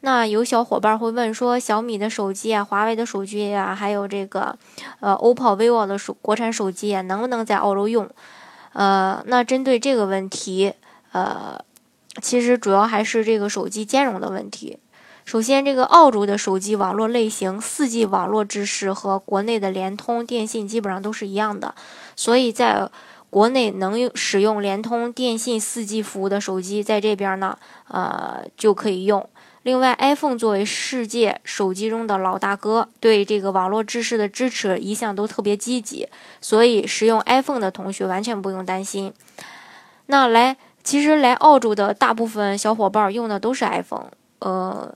那有小伙伴会问说，小米的手机啊，华为的手机啊，还有这个，呃，OPPO、vivo 的手国产手机啊，能不能在澳洲用？呃，那针对这个问题，呃，其实主要还是这个手机兼容的问题。首先，这个澳洲的手机网络类型，4G 网络制式和国内的联通、电信基本上都是一样的，所以在国内能用使用联通、电信 4G 服务的手机，在这边呢，呃，就可以用。另外，iPhone 作为世界手机中的老大哥，对这个网络制式的支持一向都特别积极，所以使用 iPhone 的同学完全不用担心。那来，其实来澳洲的大部分小伙伴用的都是 iPhone，呃，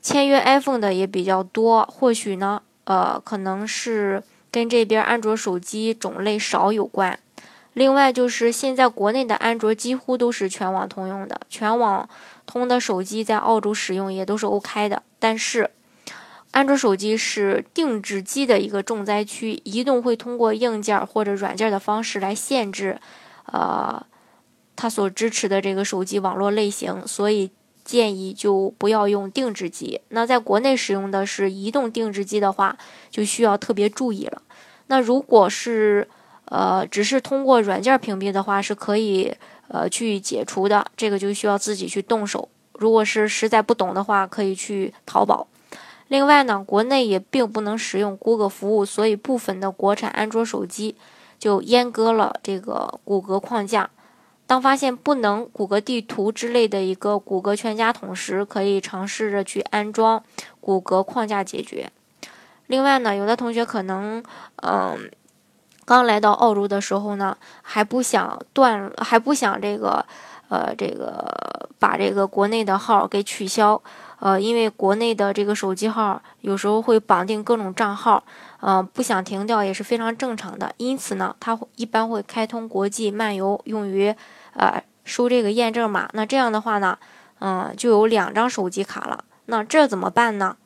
签约 iPhone 的也比较多。或许呢，呃，可能是跟这边安卓手机种类少有关。另外就是现在国内的安卓几乎都是全网通用的，全网通的手机在澳洲使用也都是 OK 的。但是，安卓手机是定制机的一个重灾区，移动会通过硬件或者软件的方式来限制，呃，它所支持的这个手机网络类型，所以建议就不要用定制机。那在国内使用的是移动定制机的话，就需要特别注意了。那如果是呃，只是通过软件屏蔽的话是可以呃去解除的，这个就需要自己去动手。如果是实在不懂的话，可以去淘宝。另外呢，国内也并不能使用谷歌服务，所以部分的国产安卓手机就阉割了这个谷歌框架。当发现不能谷歌地图之类的一个谷歌全家桶时，可以尝试着去安装谷歌框架解决。另外呢，有的同学可能嗯。刚来到澳洲的时候呢，还不想断，还不想这个，呃，这个把这个国内的号给取消，呃，因为国内的这个手机号有时候会绑定各种账号，嗯，不想停掉也是非常正常的。因此呢，他一般会开通国际漫游，用于呃收这个验证码。那这样的话呢，嗯，就有两张手机卡了。那这怎么办呢？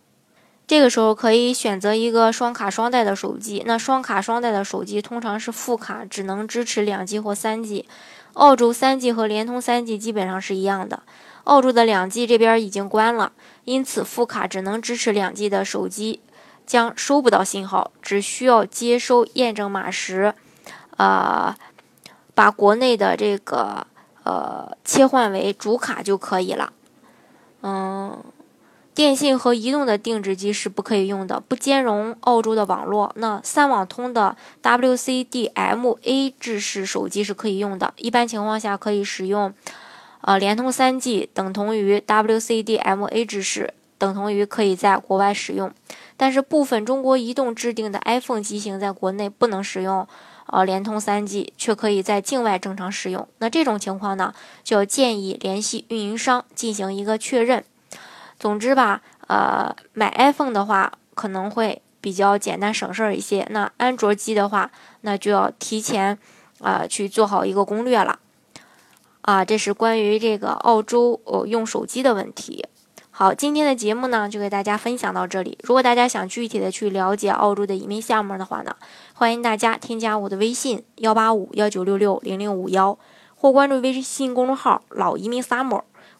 这个时候可以选择一个双卡双待的手机。那双卡双待的手机通常是副卡只能支持两 G 或三 G。澳洲三 G 和联通三 G 基本上是一样的。澳洲的两 G 这边已经关了，因此副卡只能支持两 G 的手机将收不到信号，只需要接收验证码时，呃，把国内的这个呃切换为主卡就可以了。嗯。电信和移动的定制机是不可以用的，不兼容澳洲的网络。那三网通的 WCDMA 制式手机是可以用的，一般情况下可以使用。呃，联通三 G 等同于 WCDMA 制式，等同于可以在国外使用。但是部分中国移动制定的 iPhone 机型在国内不能使用，呃，联通三 G 却可以在境外正常使用。那这种情况呢，就建议联系运营商进行一个确认。总之吧，呃，买 iPhone 的话可能会比较简单省事儿一些。那安卓机的话，那就要提前啊去做好一个攻略了。啊，这是关于这个澳洲呃用手机的问题。好，今天的节目呢就给大家分享到这里。如果大家想具体的去了解澳洲的移民项目的话呢，欢迎大家添加我的微信幺八五幺九六六零零五幺，或关注微信公众号老移民 summer。